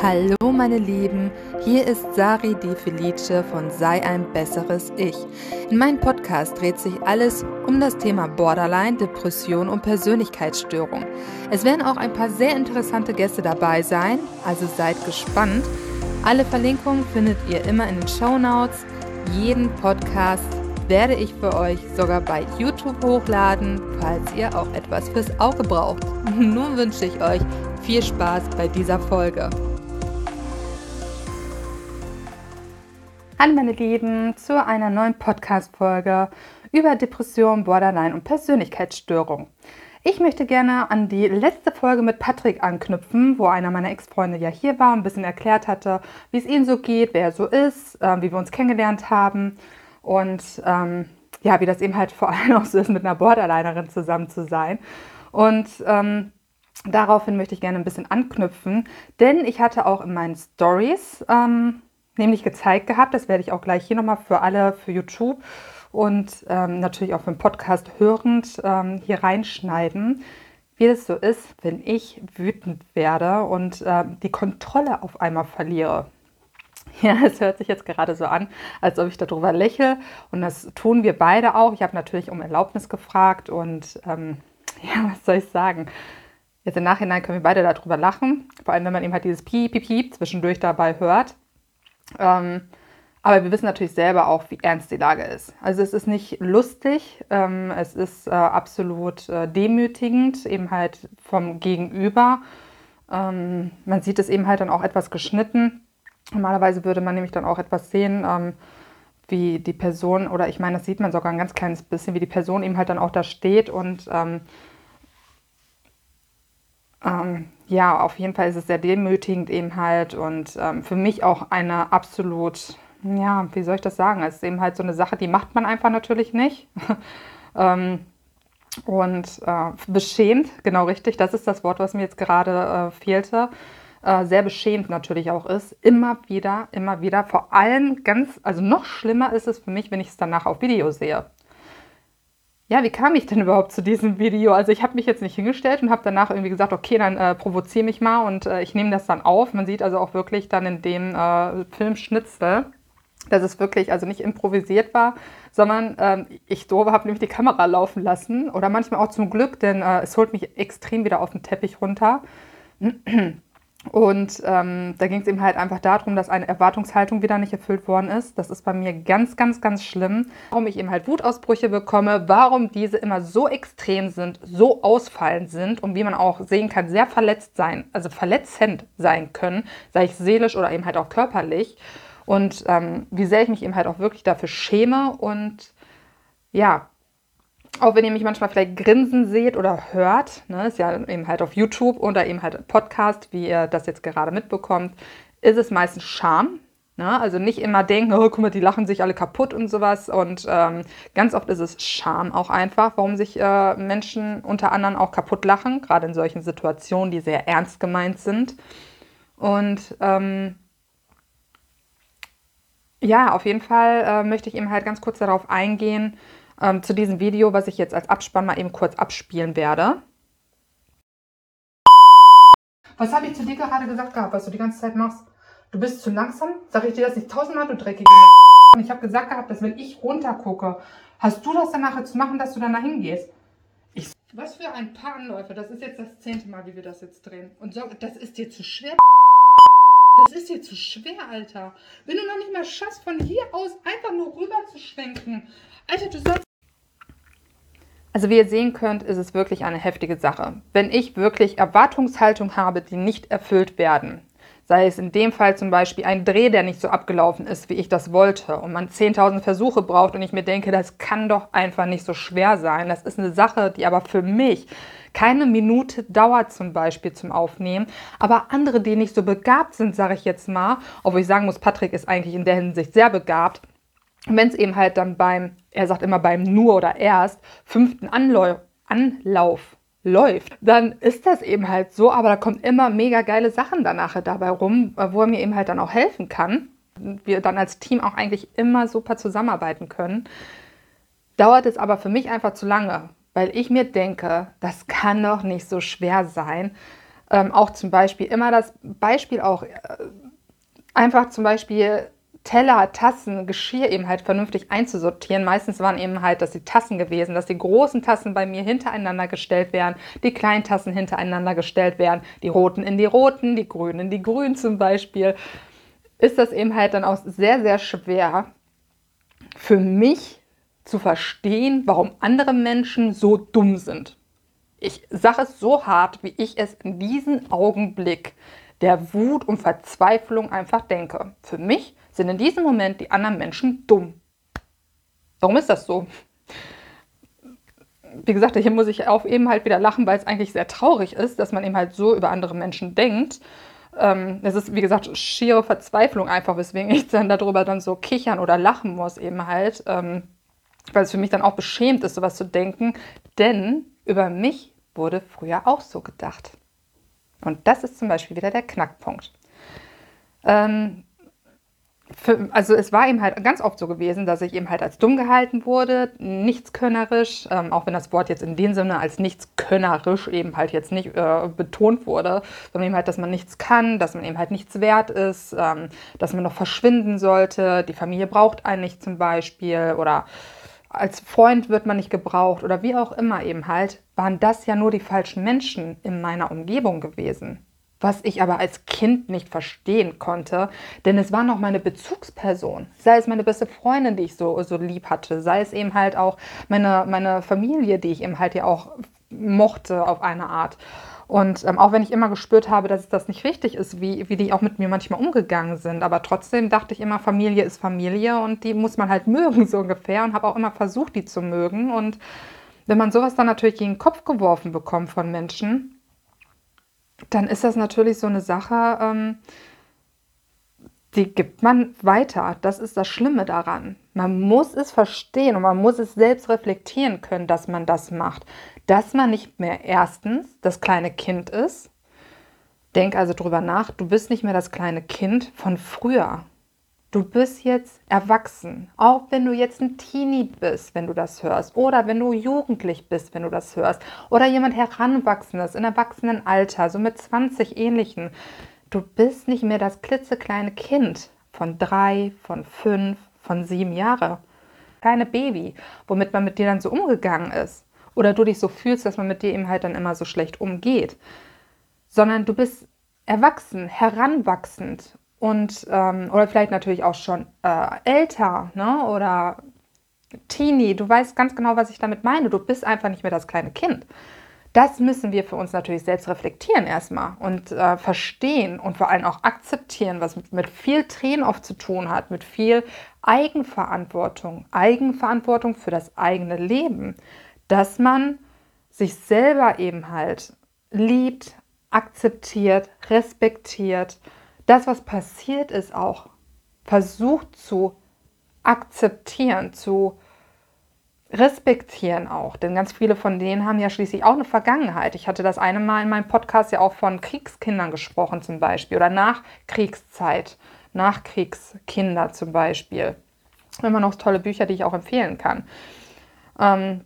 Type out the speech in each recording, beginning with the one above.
Hallo meine Lieben, hier ist Sari Di Felice von Sei ein besseres Ich. In meinem Podcast dreht sich alles um das Thema Borderline, Depression und Persönlichkeitsstörung. Es werden auch ein paar sehr interessante Gäste dabei sein, also seid gespannt. Alle Verlinkungen findet ihr immer in den Show Notes. Jeden Podcast werde ich für euch sogar bei YouTube hochladen, falls ihr auch etwas fürs Auge braucht. Nun wünsche ich euch viel Spaß bei dieser Folge. Hallo meine Lieben zu einer neuen Podcast-Folge über Depression, Borderline und Persönlichkeitsstörung. Ich möchte gerne an die letzte Folge mit Patrick anknüpfen, wo einer meiner Ex-Freunde ja hier war und ein bisschen erklärt hatte, wie es ihm so geht, wer er so ist, äh, wie wir uns kennengelernt haben und ähm, ja, wie das eben halt vor allem auch so ist, mit einer Borderlinerin zusammen zu sein. Und ähm, daraufhin möchte ich gerne ein bisschen anknüpfen, denn ich hatte auch in meinen Stories ähm, nämlich gezeigt gehabt. Das werde ich auch gleich hier nochmal für alle, für YouTube und ähm, natürlich auch für den Podcast hörend ähm, hier reinschneiden, wie es so ist, wenn ich wütend werde und äh, die Kontrolle auf einmal verliere. Ja, es hört sich jetzt gerade so an, als ob ich darüber lächle. Und das tun wir beide auch. Ich habe natürlich um Erlaubnis gefragt und ähm, ja, was soll ich sagen? Jetzt im Nachhinein können wir beide darüber lachen. Vor allem, wenn man eben halt dieses Piep, Piep, Piep zwischendurch dabei hört. Ähm, aber wir wissen natürlich selber auch, wie ernst die Lage ist. Also es ist nicht lustig, ähm, es ist äh, absolut äh, demütigend, eben halt vom Gegenüber. Ähm, man sieht es eben halt dann auch etwas geschnitten. Normalerweise würde man nämlich dann auch etwas sehen, ähm, wie die Person, oder ich meine, das sieht man sogar ein ganz kleines bisschen, wie die Person eben halt dann auch da steht und ähm, ähm, ja, auf jeden Fall ist es sehr demütigend eben halt und ähm, für mich auch eine absolut, ja, wie soll ich das sagen? Es ist eben halt so eine Sache, die macht man einfach natürlich nicht. ähm, und äh, beschämt, genau richtig, das ist das Wort, was mir jetzt gerade äh, fehlte, äh, sehr beschämt natürlich auch ist. Immer wieder, immer wieder. Vor allem ganz, also noch schlimmer ist es für mich, wenn ich es danach auf Video sehe ja, wie kam ich denn überhaupt zu diesem Video? Also ich habe mich jetzt nicht hingestellt und habe danach irgendwie gesagt, okay, dann äh, provoziere mich mal und äh, ich nehme das dann auf. Man sieht also auch wirklich dann in dem äh, Filmschnitzel, dass es wirklich also nicht improvisiert war, sondern ähm, ich doof habe nämlich die Kamera laufen lassen oder manchmal auch zum Glück, denn äh, es holt mich extrem wieder auf den Teppich runter. Und ähm, da ging es eben halt einfach darum, dass eine Erwartungshaltung wieder nicht erfüllt worden ist. Das ist bei mir ganz, ganz, ganz schlimm. Warum ich eben halt Wutausbrüche bekomme, warum diese immer so extrem sind, so ausfallend sind und wie man auch sehen kann, sehr verletzt sein, also verletzend sein können, sei ich seelisch oder eben halt auch körperlich. Und ähm, wie sehr ich mich eben halt auch wirklich dafür schäme und ja, auch wenn ihr mich manchmal vielleicht grinsen seht oder hört, ne, ist ja eben halt auf YouTube oder eben halt Podcast, wie ihr das jetzt gerade mitbekommt, ist es meistens Scham. Ne? Also nicht immer denken, oh, guck mal, die lachen sich alle kaputt und sowas. Und ähm, ganz oft ist es Scham auch einfach, warum sich äh, Menschen unter anderem auch kaputt lachen, gerade in solchen Situationen, die sehr ernst gemeint sind. Und ähm, ja, auf jeden Fall äh, möchte ich eben halt ganz kurz darauf eingehen, ähm, zu diesem Video, was ich jetzt als Abspann mal eben kurz abspielen werde. Was habe ich zu dir gerade gesagt gehabt, was du die ganze Zeit machst? Du bist zu langsam? Sag ich dir das nicht tausendmal, du dreckige Und ich habe gesagt gehabt, dass wenn ich runtergucke, hast du das danach zu machen, dass du danach hingehst. Ich, was für ein paar Anläufe. Das ist jetzt das zehnte Mal, wie wir das jetzt drehen. Und so, das ist dir zu schwer. Das ist dir zu schwer, Alter. Wenn du noch nicht mal schaffst, von hier aus einfach nur rüber zu schwenken. Alter, du sollst also wie ihr sehen könnt, ist es wirklich eine heftige Sache. Wenn ich wirklich Erwartungshaltung habe, die nicht erfüllt werden, sei es in dem Fall zum Beispiel ein Dreh, der nicht so abgelaufen ist, wie ich das wollte und man 10.000 Versuche braucht und ich mir denke, das kann doch einfach nicht so schwer sein. Das ist eine Sache, die aber für mich keine Minute dauert zum Beispiel zum Aufnehmen, aber andere, die nicht so begabt sind, sage ich jetzt mal, obwohl ich sagen muss, Patrick ist eigentlich in der Hinsicht sehr begabt, wenn es eben halt dann beim, er sagt immer beim nur oder erst, fünften Anlauf, Anlauf läuft, dann ist das eben halt so, aber da kommen immer mega geile Sachen danach dabei rum, wo er mir eben halt dann auch helfen kann. Wir dann als Team auch eigentlich immer super zusammenarbeiten können. Dauert es aber für mich einfach zu lange, weil ich mir denke, das kann doch nicht so schwer sein, Ähm, auch zum Beispiel immer das Beispiel auch äh, einfach zum Beispiel Teller, Tassen, Geschirr eben halt vernünftig einzusortieren. Meistens waren eben halt das die Tassen gewesen, dass die großen Tassen bei mir hintereinander gestellt werden, die kleinen Tassen hintereinander gestellt werden, die roten in die roten, die grünen in die grünen zum Beispiel. Ist das eben halt dann auch sehr, sehr schwer für mich zu verstehen, warum andere Menschen so dumm sind. Ich sage es so hart, wie ich es in diesem Augenblick der Wut und Verzweiflung einfach denke. Für mich sind in diesem Moment die anderen Menschen dumm. Warum ist das so? Wie gesagt, hier muss ich auch eben halt wieder lachen, weil es eigentlich sehr traurig ist, dass man eben halt so über andere Menschen denkt. Ähm, es ist, wie gesagt, schiere Verzweiflung einfach, weswegen ich dann darüber dann so kichern oder lachen muss eben halt. Ähm, weil es für mich dann auch beschämt ist, sowas zu denken. Denn über mich wurde früher auch so gedacht. Und das ist zum Beispiel wieder der Knackpunkt. Ähm, für, also es war eben halt ganz oft so gewesen, dass ich eben halt als dumm gehalten wurde, nichtskönnerisch, ähm, auch wenn das Wort jetzt in dem Sinne als nichtskönnerisch eben halt jetzt nicht äh, betont wurde, sondern eben halt, dass man nichts kann, dass man eben halt nichts wert ist, ähm, dass man noch verschwinden sollte, die Familie braucht einen nicht zum Beispiel oder als Freund wird man nicht gebraucht oder wie auch immer eben halt, waren das ja nur die falschen Menschen in meiner Umgebung gewesen was ich aber als Kind nicht verstehen konnte, denn es war noch meine Bezugsperson. Sei es meine beste Freundin, die ich so, so lieb hatte, sei es eben halt auch meine, meine Familie, die ich eben halt ja auch mochte auf eine Art. Und ähm, auch wenn ich immer gespürt habe, dass das nicht richtig ist, wie, wie die auch mit mir manchmal umgegangen sind, aber trotzdem dachte ich immer, Familie ist Familie und die muss man halt mögen, so ungefähr, und habe auch immer versucht, die zu mögen. Und wenn man sowas dann natürlich gegen den Kopf geworfen bekommt von Menschen, dann ist das natürlich so eine Sache, ähm, die gibt man weiter. Das ist das Schlimme daran. Man muss es verstehen und man muss es selbst reflektieren können, dass man das macht. Dass man nicht mehr erstens das kleine Kind ist. Denk also drüber nach, du bist nicht mehr das kleine Kind von früher. Du bist jetzt erwachsen, auch wenn du jetzt ein Teenie bist, wenn du das hörst, oder wenn du jugendlich bist, wenn du das hörst, oder jemand heranwachsendes, in Erwachsenenalter, so mit 20 ähnlichen. Du bist nicht mehr das klitzekleine Kind von drei, von fünf, von sieben Jahre. Keine Baby, womit man mit dir dann so umgegangen ist. Oder du dich so fühlst, dass man mit dir eben halt dann immer so schlecht umgeht. Sondern du bist erwachsen, heranwachsend und ähm, oder vielleicht natürlich auch schon äh, älter, ne? Oder Teenie, du weißt ganz genau, was ich damit meine. Du bist einfach nicht mehr das kleine Kind. Das müssen wir für uns natürlich selbst reflektieren erstmal und äh, verstehen und vor allem auch akzeptieren, was mit, mit viel Tränen oft zu tun hat, mit viel Eigenverantwortung, Eigenverantwortung für das eigene Leben, dass man sich selber eben halt liebt, akzeptiert, respektiert das, was passiert ist, auch versucht zu akzeptieren, zu respektieren auch. Denn ganz viele von denen haben ja schließlich auch eine Vergangenheit. Ich hatte das eine Mal in meinem Podcast ja auch von Kriegskindern gesprochen zum Beispiel oder Nachkriegszeit, Nachkriegskinder zum Beispiel. Immer noch tolle Bücher, die ich auch empfehlen kann. Ähm,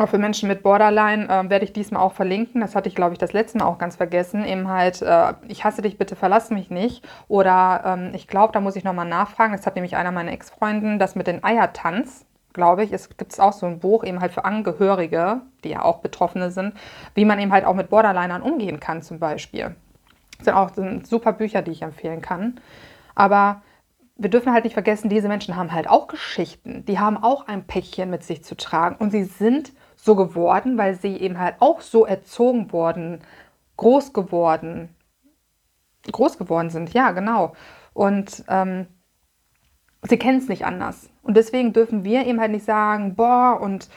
auch für Menschen mit Borderline äh, werde ich diesmal auch verlinken. Das hatte ich, glaube ich, das letzte Mal auch ganz vergessen. Eben halt, äh, ich hasse dich, bitte verlass mich nicht. Oder ähm, ich glaube, da muss ich nochmal nachfragen. Das hat nämlich einer meiner Ex-Freunden, das mit den Eiertanz, glaube ich. Es gibt auch so ein Buch eben halt für Angehörige, die ja auch Betroffene sind, wie man eben halt auch mit Borderlinern umgehen kann zum Beispiel. Das sind auch sind super Bücher, die ich empfehlen kann. Aber wir dürfen halt nicht vergessen, diese Menschen haben halt auch Geschichten. Die haben auch ein Päckchen mit sich zu tragen. Und sie sind so geworden, weil sie eben halt auch so erzogen worden, groß geworden, groß geworden sind. Ja, genau. Und ähm, sie kennen es nicht anders. Und deswegen dürfen wir eben halt nicht sagen, boah, und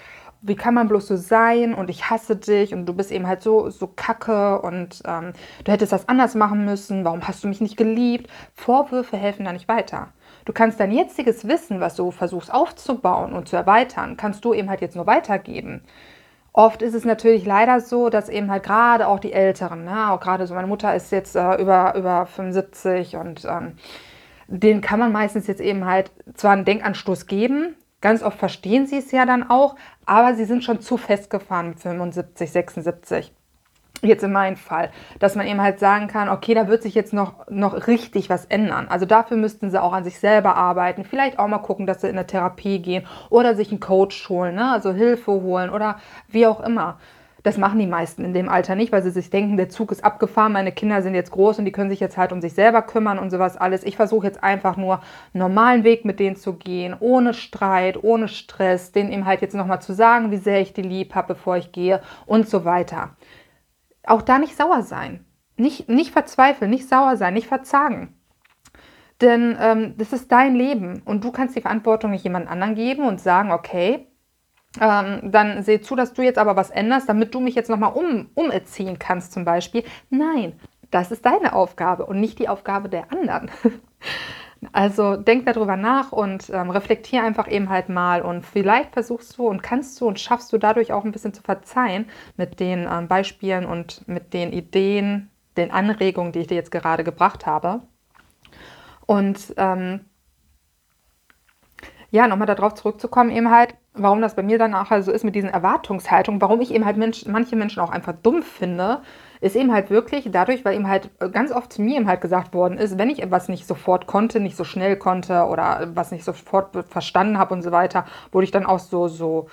wie kann man bloß so sein und ich hasse dich und du bist eben halt so, so kacke und ähm, du hättest das anders machen müssen, warum hast du mich nicht geliebt? Vorwürfe helfen da nicht weiter. Du kannst dein jetziges Wissen, was du versuchst aufzubauen und zu erweitern, kannst du eben halt jetzt nur weitergeben. Oft ist es natürlich leider so, dass eben halt gerade auch die Älteren, ne, auch gerade so meine Mutter ist jetzt äh, über, über 75 und ähm, denen kann man meistens jetzt eben halt zwar einen Denkanstoß geben, Ganz oft verstehen sie es ja dann auch, aber sie sind schon zu festgefahren mit 75, 76. jetzt in meinem Fall, dass man eben halt sagen kann, okay, da wird sich jetzt noch, noch richtig was ändern. Also dafür müssten sie auch an sich selber arbeiten, vielleicht auch mal gucken, dass sie in eine Therapie gehen oder sich einen Coach holen, ne? also Hilfe holen oder wie auch immer. Das machen die meisten in dem Alter nicht, weil sie sich denken, der Zug ist abgefahren, meine Kinder sind jetzt groß und die können sich jetzt halt um sich selber kümmern und sowas alles. Ich versuche jetzt einfach nur einen normalen Weg mit denen zu gehen, ohne Streit, ohne Stress, denen eben halt jetzt nochmal zu sagen, wie sehr ich die lieb habe, bevor ich gehe und so weiter auch da nicht sauer sein. Nicht, nicht verzweifeln, nicht sauer sein, nicht verzagen. Denn ähm, das ist dein Leben und du kannst die Verantwortung nicht jemand anderen geben und sagen, okay, ähm, dann seh zu, dass du jetzt aber was änderst, damit du mich jetzt nochmal um, umerziehen kannst zum Beispiel. Nein, das ist deine Aufgabe und nicht die Aufgabe der anderen. Also denk darüber nach und ähm, reflektier einfach eben halt mal und vielleicht versuchst du und kannst du und schaffst du dadurch auch ein bisschen zu verzeihen mit den ähm, Beispielen und mit den Ideen, den Anregungen, die ich dir jetzt gerade gebracht habe. Und ähm, ja, nochmal darauf zurückzukommen, eben halt, warum das bei mir dann auch so also ist mit diesen Erwartungshaltungen, warum ich eben halt Mensch, manche Menschen auch einfach dumm finde, ist eben halt wirklich dadurch, weil eben halt ganz oft zu mir eben halt gesagt worden ist, wenn ich etwas nicht sofort konnte, nicht so schnell konnte oder was nicht sofort verstanden habe und so weiter, wurde ich dann auch so, so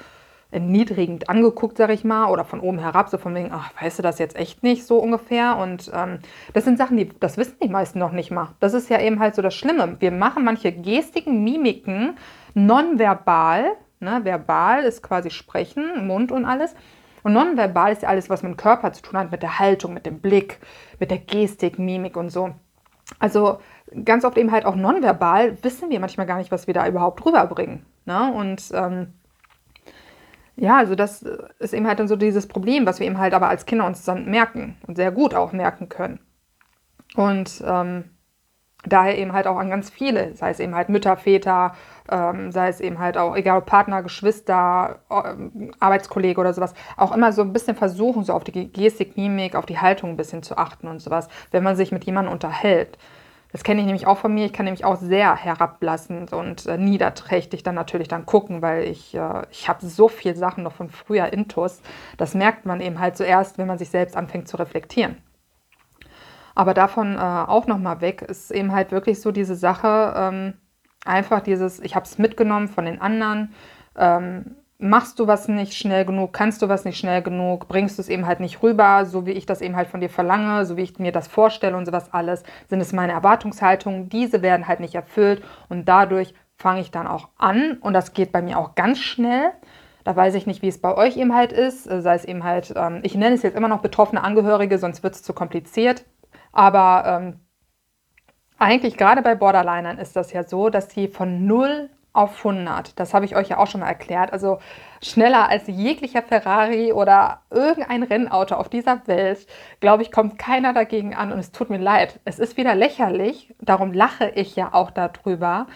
erniedrigend angeguckt, sag ich mal, oder von oben herab, so von wegen, ach, weißt du das jetzt echt nicht, so ungefähr. Und ähm, das sind Sachen, die, das wissen die meisten noch nicht mal. Das ist ja eben halt so das Schlimme. Wir machen manche Gestiken, Mimiken nonverbal, ne, verbal ist quasi Sprechen, Mund und alles, und nonverbal ist ja alles, was mit dem Körper zu tun hat, mit der Haltung, mit dem Blick, mit der Gestik, Mimik und so. Also ganz oft eben halt auch nonverbal wissen wir manchmal gar nicht, was wir da überhaupt rüberbringen. Ne? Und ähm, ja, also das ist eben halt dann so dieses Problem, was wir eben halt aber als Kinder uns dann merken und sehr gut auch merken können. Und ähm, daher eben halt auch an ganz viele, sei es eben halt Mütter, Väter, ähm, sei es eben halt auch, egal ob Partner, Geschwister, ähm, Arbeitskollege oder sowas, auch immer so ein bisschen versuchen, so auf die Gestik, Mimik, auf die Haltung ein bisschen zu achten und sowas, wenn man sich mit jemandem unterhält. Das kenne ich nämlich auch von mir. Ich kann nämlich auch sehr herablassend und äh, niederträchtig dann natürlich dann gucken, weil ich, äh, ich habe so viele Sachen noch von früher Intus. Das merkt man eben halt zuerst, wenn man sich selbst anfängt zu reflektieren. Aber davon äh, auch nochmal weg ist eben halt wirklich so diese Sache, ähm, einfach dieses, ich habe es mitgenommen von den anderen. Ähm, machst du was nicht schnell genug, kannst du was nicht schnell genug, bringst du es eben halt nicht rüber, so wie ich das eben halt von dir verlange, so wie ich mir das vorstelle und sowas alles, sind es meine Erwartungshaltungen, diese werden halt nicht erfüllt und dadurch fange ich dann auch an und das geht bei mir auch ganz schnell. Da weiß ich nicht, wie es bei euch eben halt ist, sei es eben halt, ähm, ich nenne es jetzt immer noch betroffene Angehörige, sonst wird es zu kompliziert. Aber ähm, eigentlich gerade bei Borderlinern ist das ja so, dass sie von 0 auf 100, das habe ich euch ja auch schon mal erklärt, also schneller als jeglicher Ferrari oder irgendein Rennauto auf dieser Welt, glaube ich, kommt keiner dagegen an und es tut mir leid. Es ist wieder lächerlich, darum lache ich ja auch darüber,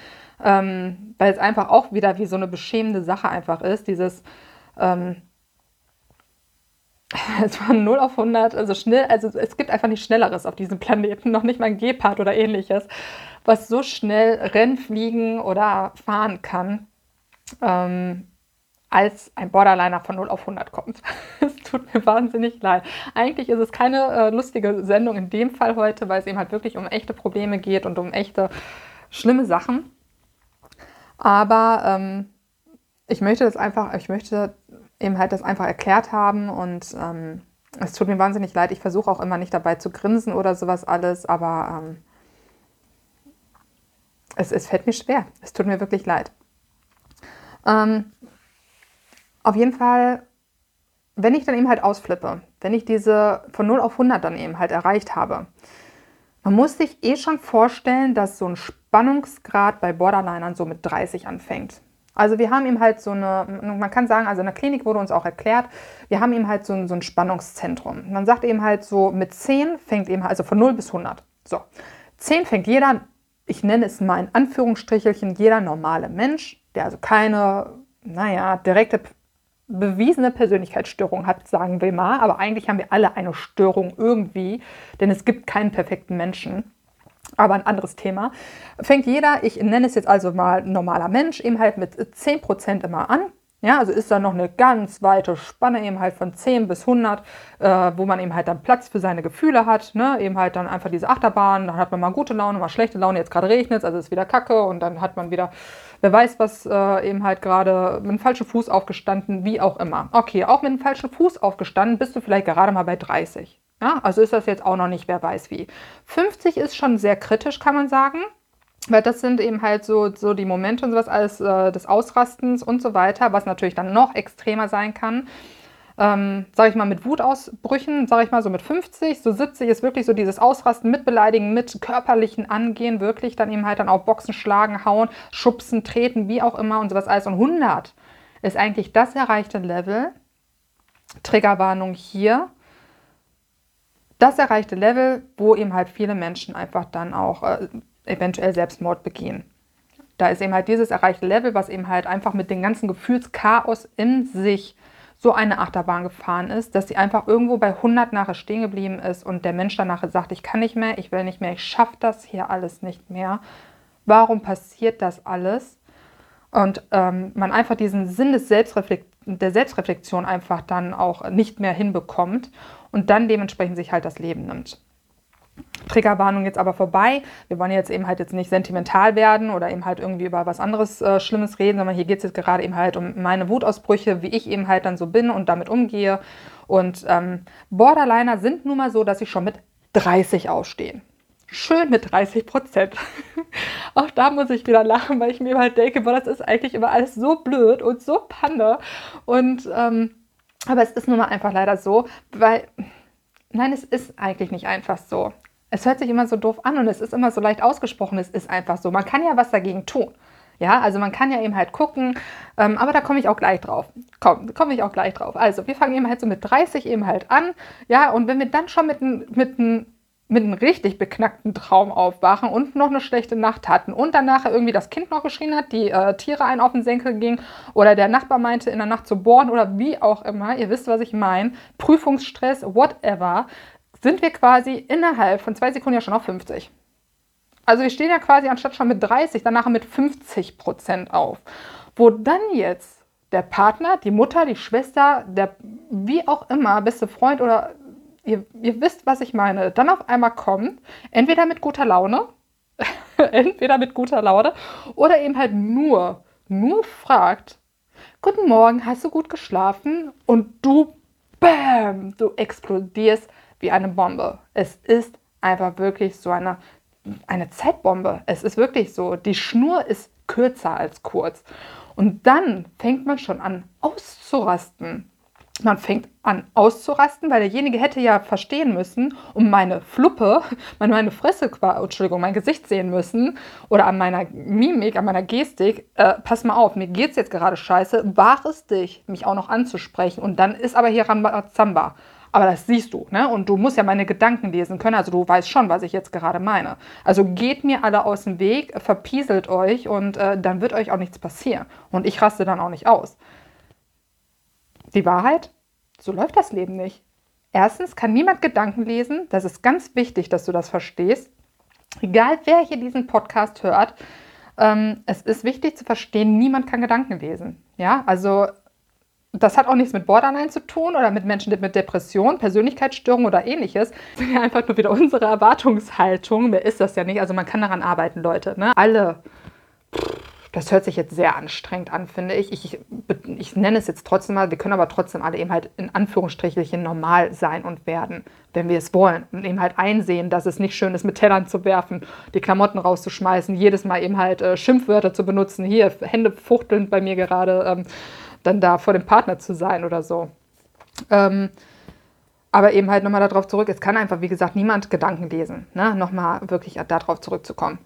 ähm, weil es einfach auch wieder wie so eine beschämende Sache einfach ist, dieses... Ähm, es war 0 auf 100, also schnell, also es gibt einfach nichts Schnelleres auf diesem Planeten, noch nicht mal ein Gepard oder ähnliches, was so schnell Rennen, fliegen oder fahren kann, ähm, als ein Borderliner von 0 auf 100 kommt. Es tut mir wahnsinnig leid. Eigentlich ist es keine äh, lustige Sendung in dem Fall heute, weil es eben halt wirklich um echte Probleme geht und um echte schlimme Sachen. Aber ähm, ich möchte das einfach, ich möchte eben halt das einfach erklärt haben und ähm, es tut mir wahnsinnig leid. Ich versuche auch immer nicht dabei zu grinsen oder sowas alles, aber ähm, es, es fällt mir schwer. Es tut mir wirklich leid. Ähm, auf jeden Fall, wenn ich dann eben halt ausflippe, wenn ich diese von 0 auf 100 dann eben halt erreicht habe, man muss sich eh schon vorstellen, dass so ein Spannungsgrad bei Borderlinern so mit 30 anfängt. Also wir haben ihm halt so eine, man kann sagen, also in der Klinik wurde uns auch erklärt, wir haben ihm halt so ein, so ein Spannungszentrum. Man sagt eben halt so, mit 10 fängt eben, also von 0 bis 100. So, 10 fängt jeder, ich nenne es mal in Anführungsstrichelchen, jeder normale Mensch, der also keine, naja, direkte bewiesene Persönlichkeitsstörung hat, sagen wir mal. Aber eigentlich haben wir alle eine Störung irgendwie, denn es gibt keinen perfekten Menschen aber ein anderes Thema, fängt jeder, ich nenne es jetzt also mal normaler Mensch, eben halt mit 10% immer an Ja, also ist da noch eine ganz weite Spanne eben halt von 10 bis 100, äh, wo man eben halt dann Platz für seine Gefühle hat. Ne? Eben halt dann einfach diese Achterbahn, dann hat man mal gute Laune, mal schlechte Laune, jetzt gerade regnet es, also ist wieder Kacke und dann hat man wieder, wer weiß was, äh, eben halt gerade mit dem falschen Fuß aufgestanden, wie auch immer. Okay, auch mit dem falschen Fuß aufgestanden bist du vielleicht gerade mal bei 30. Ja, also ist das jetzt auch noch nicht, wer weiß wie. 50 ist schon sehr kritisch, kann man sagen. Weil das sind eben halt so, so die Momente und sowas alles äh, des Ausrastens und so weiter, was natürlich dann noch extremer sein kann. Ähm, sage ich mal, mit Wutausbrüchen, sage ich mal so mit 50, so 70 ist wirklich so dieses Ausrasten mit Beleidigen, mit körperlichen Angehen, wirklich dann eben halt dann auch Boxen, Schlagen, Hauen, Schubsen, Treten, wie auch immer und sowas alles. Und 100 ist eigentlich das erreichte Level, Triggerwarnung hier, das erreichte Level, wo eben halt viele Menschen einfach dann auch äh, eventuell Selbstmord begehen. Da ist eben halt dieses erreichte Level, was eben halt einfach mit dem ganzen Gefühlschaos in sich so eine Achterbahn gefahren ist, dass sie einfach irgendwo bei 100 nachher stehen geblieben ist und der Mensch danach sagt, ich kann nicht mehr, ich will nicht mehr, ich schaffe das hier alles nicht mehr. Warum passiert das alles? Und ähm, man einfach diesen Sinn des Selbstreflekt der Selbstreflexion einfach dann auch nicht mehr hinbekommt und dann dementsprechend sich halt das Leben nimmt. Triggerwarnung jetzt aber vorbei. Wir wollen jetzt eben halt jetzt nicht sentimental werden oder eben halt irgendwie über was anderes äh, Schlimmes reden, sondern hier geht es jetzt gerade eben halt um meine Wutausbrüche, wie ich eben halt dann so bin und damit umgehe. Und ähm, Borderliner sind nun mal so, dass sie schon mit 30 ausstehen. Schön mit 30 Prozent. Auch da muss ich wieder lachen, weil ich mir halt denke, boah, das ist eigentlich immer alles so blöd und so Panne. Und ähm, aber es ist nun mal einfach leider so, weil nein, es ist eigentlich nicht einfach so. Es hört sich immer so doof an und es ist immer so leicht ausgesprochen, es ist einfach so. Man kann ja was dagegen tun. Ja, also man kann ja eben halt gucken, ähm, aber da komme ich auch gleich drauf. Komm, komme ich auch gleich drauf. Also wir fangen eben halt so mit 30 eben halt an. Ja, und wenn wir dann schon mit, mit, mit einem richtig beknackten Traum aufwachen und noch eine schlechte Nacht hatten und dann nachher irgendwie das Kind noch geschrien hat, die äh, Tiere einen auf den Senkel ging oder der Nachbar meinte, in der Nacht zu bohren oder wie auch immer, ihr wisst, was ich meine, Prüfungsstress, whatever, sind wir quasi innerhalb von zwei Sekunden ja schon auf 50. Also wir stehen ja quasi anstatt schon mit 30, danach mit 50 Prozent auf. Wo dann jetzt der Partner, die Mutter, die Schwester, der wie auch immer, beste Freund oder ihr, ihr wisst, was ich meine, dann auf einmal kommt, entweder mit guter Laune, entweder mit guter Laune oder eben halt nur, nur fragt, guten Morgen, hast du gut geschlafen? Und du, bam, du explodierst wie eine Bombe. Es ist einfach wirklich so eine, eine Zeitbombe. Es ist wirklich so. Die Schnur ist kürzer als kurz. Und dann fängt man schon an auszurasten. Man fängt an auszurasten, weil derjenige hätte ja verstehen müssen, um meine Fluppe, meine Fresse, Entschuldigung, mein Gesicht sehen müssen oder an meiner Mimik, an meiner Gestik, äh, pass mal auf, mir geht's jetzt gerade scheiße, war es dich, mich auch noch anzusprechen und dann ist aber hier Rambazamba. Aber das siehst du, ne? Und du musst ja meine Gedanken lesen können. Also du weißt schon, was ich jetzt gerade meine. Also geht mir alle aus dem Weg, verpieselt euch und äh, dann wird euch auch nichts passieren. Und ich raste dann auch nicht aus. Die Wahrheit? So läuft das Leben nicht. Erstens kann niemand Gedanken lesen. Das ist ganz wichtig, dass du das verstehst. Egal wer hier diesen Podcast hört, ähm, es ist wichtig zu verstehen, niemand kann Gedanken lesen. Ja, also das hat auch nichts mit Borderline zu tun oder mit Menschen mit Depression, Persönlichkeitsstörung oder ähnliches. Das ist ja einfach nur wieder unsere Erwartungshaltung. Mehr ist das ja nicht. Also man kann daran arbeiten, Leute. Ne? Alle. Das hört sich jetzt sehr anstrengend an, finde ich. ich. Ich nenne es jetzt trotzdem mal, wir können aber trotzdem alle eben halt in Anführungsstrichen normal sein und werden, wenn wir es wollen. Und eben halt einsehen, dass es nicht schön ist, mit Tellern zu werfen, die Klamotten rauszuschmeißen, jedes Mal eben halt äh, Schimpfwörter zu benutzen. Hier, Hände fuchtelnd bei mir gerade. Ähm, dann da vor dem Partner zu sein oder so. Ähm, aber eben halt nochmal darauf zurück, es kann einfach, wie gesagt, niemand Gedanken lesen. Ne? Nochmal wirklich darauf zurückzukommen.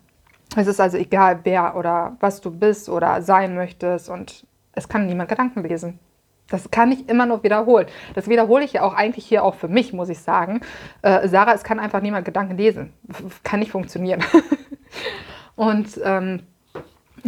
Es ist also egal, wer oder was du bist oder sein möchtest und es kann niemand Gedanken lesen. Das kann ich immer noch wiederholen. Das wiederhole ich ja auch eigentlich hier auch für mich, muss ich sagen. Äh, Sarah, es kann einfach niemand Gedanken lesen. Kann nicht funktionieren. und ähm,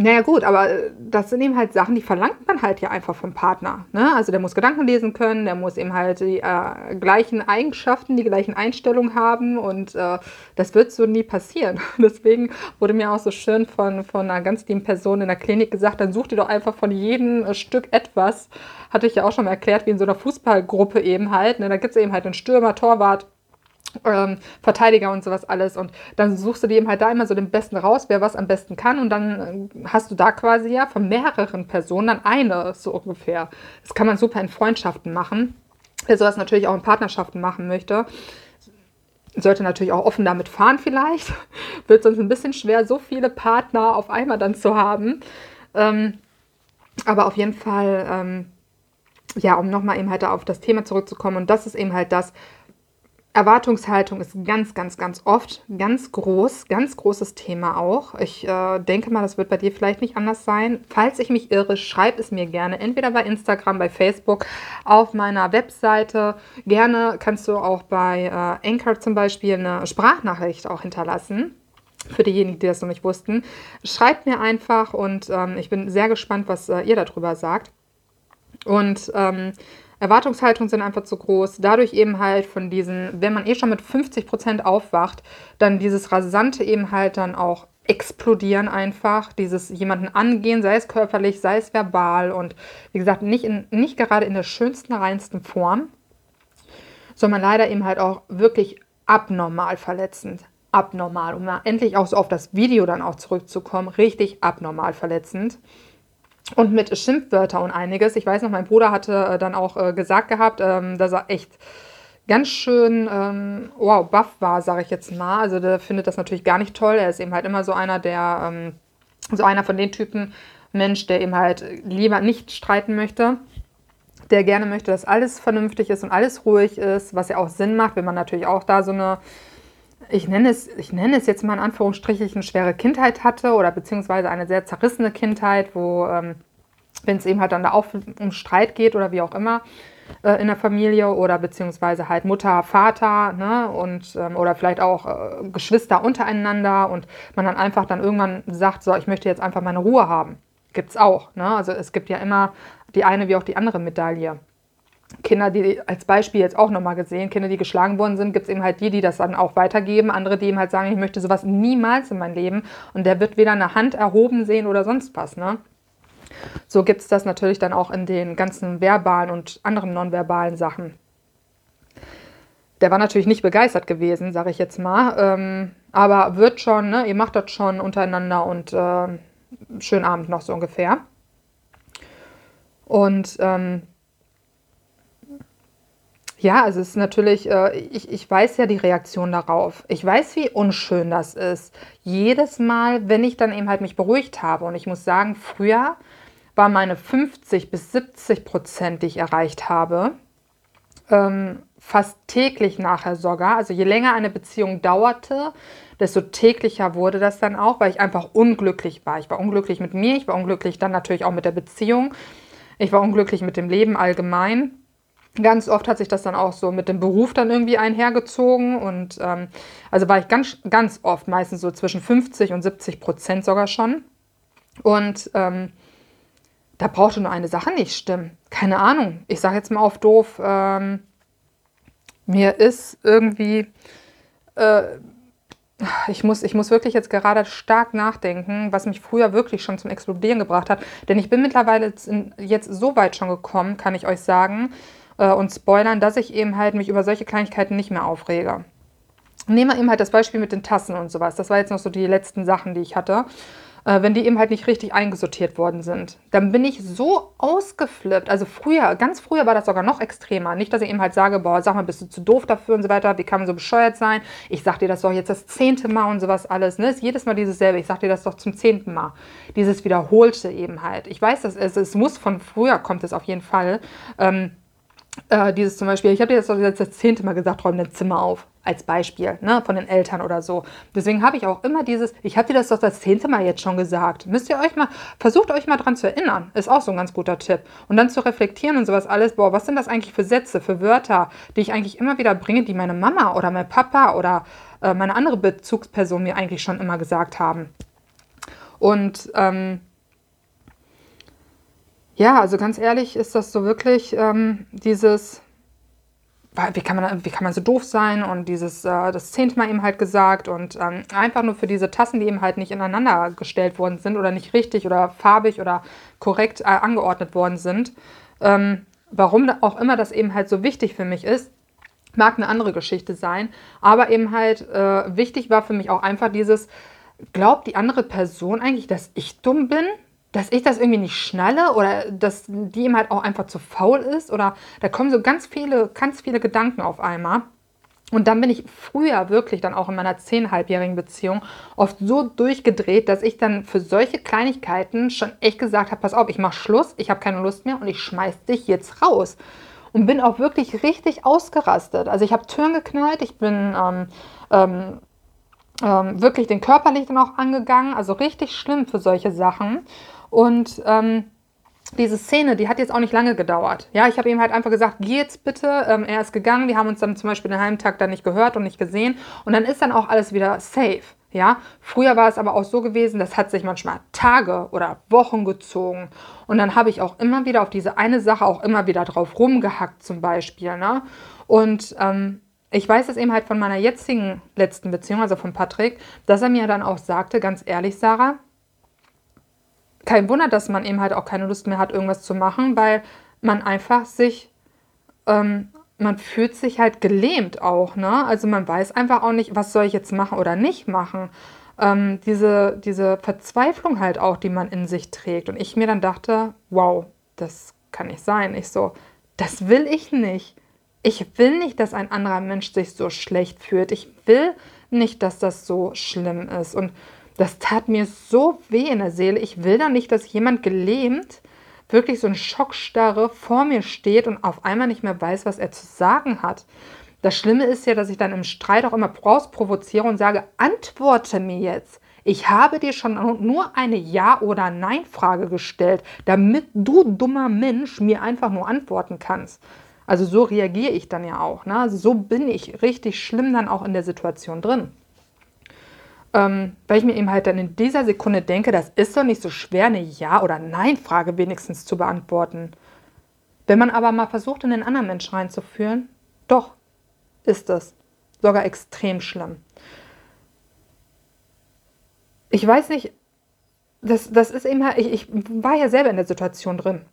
Naja gut, aber äh, das sind eben halt Sachen, die verlangt man halt ja einfach vom Partner. Ne? Also der muss Gedanken lesen können, der muss eben halt die äh, gleichen Eigenschaften, die gleichen Einstellungen haben und äh, das wird so nie passieren. Deswegen wurde mir auch so schön von, von einer ganz lieben Person in der Klinik gesagt, dann such dir doch einfach von jedem äh, Stück etwas. Hatte ich ja auch schon mal erklärt, wie in so einer Fußballgruppe eben halt. Ne? Da gibt es eben halt einen Stürmer, Torwart, ähm, Verteidiger und sowas alles. Und dann suchst du dir eben halt da immer so den Besten raus, wer was am besten kann. Und dann äh, hast du da quasi ja von mehreren Personen dann eine, so ungefähr. Das kann man super in Freundschaften machen. Wer sowas natürlich auch in Partnerschaften machen möchte, sollte natürlich auch offen damit fahren vielleicht. Wird sonst ein bisschen schwer, so viele Partner auf einmal dann zu haben. Ähm, aber auf jeden Fall, ähm, ja, um nochmal eben halt auf das Thema zurückzukommen. Und das ist eben halt das, Erwartungshaltung ist ganz, ganz, ganz oft ganz groß, ganz großes Thema auch. Ich äh, denke mal, das wird bei dir vielleicht nicht anders sein. Falls ich mich irre, schreib es mir gerne, entweder bei Instagram, bei Facebook, auf meiner Webseite. Gerne kannst du auch bei äh, Anchor zum Beispiel eine Sprachnachricht auch hinterlassen. Für diejenigen, die das noch nicht wussten. Schreibt mir einfach und ähm, ich bin sehr gespannt, was äh, ihr darüber sagt. Und ähm, Erwartungshaltungen sind einfach zu groß. Dadurch eben halt von diesen, wenn man eh schon mit 50 Prozent aufwacht, dann dieses rasante eben halt dann auch explodieren einfach, dieses jemanden angehen, sei es körperlich, sei es verbal und wie gesagt, nicht, in, nicht gerade in der schönsten, reinsten Form, sondern leider eben halt auch wirklich abnormal verletzend. Abnormal, um endlich auch so auf das Video dann auch zurückzukommen, richtig abnormal verletzend und mit Schimpfwörter und einiges. Ich weiß noch, mein Bruder hatte äh, dann auch äh, gesagt gehabt, ähm, dass er echt ganz schön, ähm, wow, buff war, sage ich jetzt mal. Also der findet das natürlich gar nicht toll. Er ist eben halt immer so einer, der, ähm, so einer von den Typen Mensch, der eben halt lieber nicht streiten möchte. Der gerne möchte, dass alles vernünftig ist und alles ruhig ist, was ja auch Sinn macht, wenn man natürlich auch da so eine ich nenne es, ich nenne es jetzt mal in Anführungsstrichen, eine schwere Kindheit hatte oder beziehungsweise eine sehr zerrissene Kindheit, wo, ähm, wenn es eben halt dann da auch um Streit geht oder wie auch immer äh, in der Familie oder beziehungsweise halt Mutter, Vater ne, und ähm, oder vielleicht auch äh, Geschwister untereinander und man dann einfach dann irgendwann sagt, so, ich möchte jetzt einfach meine Ruhe haben. Gibt es auch. Ne? Also es gibt ja immer die eine wie auch die andere Medaille. Kinder, die als Beispiel jetzt auch nochmal gesehen, Kinder, die geschlagen worden sind, gibt es eben halt die, die das dann auch weitergeben, andere, die eben halt sagen, ich möchte sowas niemals in mein Leben und der wird weder eine Hand erhoben sehen oder sonst was. Ne? So gibt es das natürlich dann auch in den ganzen verbalen und anderen nonverbalen Sachen. Der war natürlich nicht begeistert gewesen, sage ich jetzt mal, ähm, aber wird schon, ne? ihr macht das schon untereinander und äh, schönen Abend noch so ungefähr. Und ähm, ja, es ist natürlich, äh, ich, ich weiß ja die Reaktion darauf. Ich weiß, wie unschön das ist. Jedes Mal, wenn ich dann eben halt mich beruhigt habe. Und ich muss sagen, früher war meine 50 bis 70 Prozent, die ich erreicht habe, ähm, fast täglich nachher sogar. Also je länger eine Beziehung dauerte, desto täglicher wurde das dann auch, weil ich einfach unglücklich war. Ich war unglücklich mit mir, ich war unglücklich dann natürlich auch mit der Beziehung. Ich war unglücklich mit dem Leben allgemein ganz oft hat sich das dann auch so mit dem Beruf dann irgendwie einhergezogen. Und ähm, also war ich ganz, ganz oft, meistens so zwischen 50 und 70 Prozent sogar schon. Und ähm, da brauchte nur eine Sache nicht stimmen. Keine Ahnung. Ich sage jetzt mal auf doof, ähm, mir ist irgendwie, äh, ich, muss, ich muss wirklich jetzt gerade stark nachdenken, was mich früher wirklich schon zum Explodieren gebracht hat. Denn ich bin mittlerweile jetzt, jetzt so weit schon gekommen, kann ich euch sagen, äh, und spoilern, dass ich eben halt mich über solche Kleinigkeiten nicht mehr aufrege. Nehmen wir eben halt das Beispiel mit den Tassen und sowas. Das war jetzt noch so die letzten Sachen, die ich hatte. Äh, wenn die eben halt nicht richtig eingesortiert worden sind, dann bin ich so ausgeflippt. Also früher, ganz früher war das sogar noch extremer. Nicht, dass ich eben halt sage, boah, sag mal, bist du zu doof dafür und so weiter. Wie kann man so bescheuert sein? Ich sag dir das doch jetzt das zehnte Mal und sowas alles. Ne? Ist jedes Mal dieses selbe. Ich sag dir das doch zum zehnten Mal. Dieses Wiederholte eben halt. Ich weiß, dass es, es muss von früher kommt es auf jeden Fall. Ähm, äh, dieses zum Beispiel, ich habe dir das jetzt das zehnte Mal gesagt, räum dein Zimmer auf, als Beispiel, ne, von den Eltern oder so. Deswegen habe ich auch immer dieses, ich habe dir das doch das zehnte Mal jetzt schon gesagt. Müsst ihr euch mal, versucht euch mal dran zu erinnern. Ist auch so ein ganz guter Tipp. Und dann zu reflektieren und sowas alles, boah, was sind das eigentlich für Sätze, für Wörter, die ich eigentlich immer wieder bringe, die meine Mama oder mein Papa oder äh, meine andere Bezugsperson mir eigentlich schon immer gesagt haben. Und ähm, ja, also ganz ehrlich ist das so wirklich ähm, dieses, wie kann, man, wie kann man so doof sein und dieses, äh, das zehnte eben halt gesagt und ähm, einfach nur für diese Tassen, die eben halt nicht ineinander gestellt worden sind oder nicht richtig oder farbig oder korrekt äh, angeordnet worden sind. Ähm, warum auch immer das eben halt so wichtig für mich ist, mag eine andere Geschichte sein, aber eben halt äh, wichtig war für mich auch einfach dieses, glaubt die andere Person eigentlich, dass ich dumm bin? Dass ich das irgendwie nicht schnalle oder dass die ihm halt auch einfach zu faul ist oder da kommen so ganz viele, ganz viele Gedanken auf einmal. Und dann bin ich früher wirklich dann auch in meiner zehnhalbjährigen Beziehung oft so durchgedreht, dass ich dann für solche Kleinigkeiten schon echt gesagt habe, pass auf, ich mache Schluss, ich habe keine Lust mehr und ich schmeiß dich jetzt raus. Und bin auch wirklich richtig ausgerastet. Also ich habe Türen geknallt, ich bin ähm, ähm, ähm, wirklich den körperlich dann auch angegangen, also richtig schlimm für solche Sachen. Und ähm, diese Szene, die hat jetzt auch nicht lange gedauert. Ja, ich habe ihm halt einfach gesagt, geh jetzt bitte. Ähm, er ist gegangen. Wir haben uns dann zum Beispiel den halben Tag dann nicht gehört und nicht gesehen. Und dann ist dann auch alles wieder safe. Ja, früher war es aber auch so gewesen, das hat sich manchmal Tage oder Wochen gezogen. Und dann habe ich auch immer wieder auf diese eine Sache auch immer wieder drauf rumgehackt, zum Beispiel. Ne? Und ähm, ich weiß es eben halt von meiner jetzigen letzten Beziehung, also von Patrick, dass er mir dann auch sagte, ganz ehrlich, Sarah, kein Wunder, dass man eben halt auch keine Lust mehr hat, irgendwas zu machen, weil man einfach sich, ähm, man fühlt sich halt gelähmt auch, ne? Also man weiß einfach auch nicht, was soll ich jetzt machen oder nicht machen. Ähm, diese, diese Verzweiflung halt auch, die man in sich trägt. Und ich mir dann dachte, wow, das kann nicht sein. Ich so, das will ich nicht. Ich will nicht, dass ein anderer Mensch sich so schlecht fühlt. Ich will nicht, dass das so schlimm ist. Und das tat mir so weh in der Seele. Ich will da nicht, dass jemand gelähmt, wirklich so ein Schockstarre vor mir steht und auf einmal nicht mehr weiß, was er zu sagen hat. Das Schlimme ist ja, dass ich dann im Streit auch immer rausprovoziere und sage, antworte mir jetzt. Ich habe dir schon nur eine Ja- oder Nein-Frage gestellt, damit du, dummer Mensch, mir einfach nur antworten kannst. Also so reagiere ich dann ja auch. Ne? Also so bin ich richtig schlimm dann auch in der Situation drin. Ähm, weil ich mir eben halt dann in dieser Sekunde denke, das ist doch nicht so schwer, eine Ja- oder Nein-Frage wenigstens zu beantworten. Wenn man aber mal versucht, in den anderen Menschen reinzuführen, doch, ist es sogar extrem schlimm. Ich weiß nicht, das, das ist eben halt, ich, ich war ja selber in der Situation drin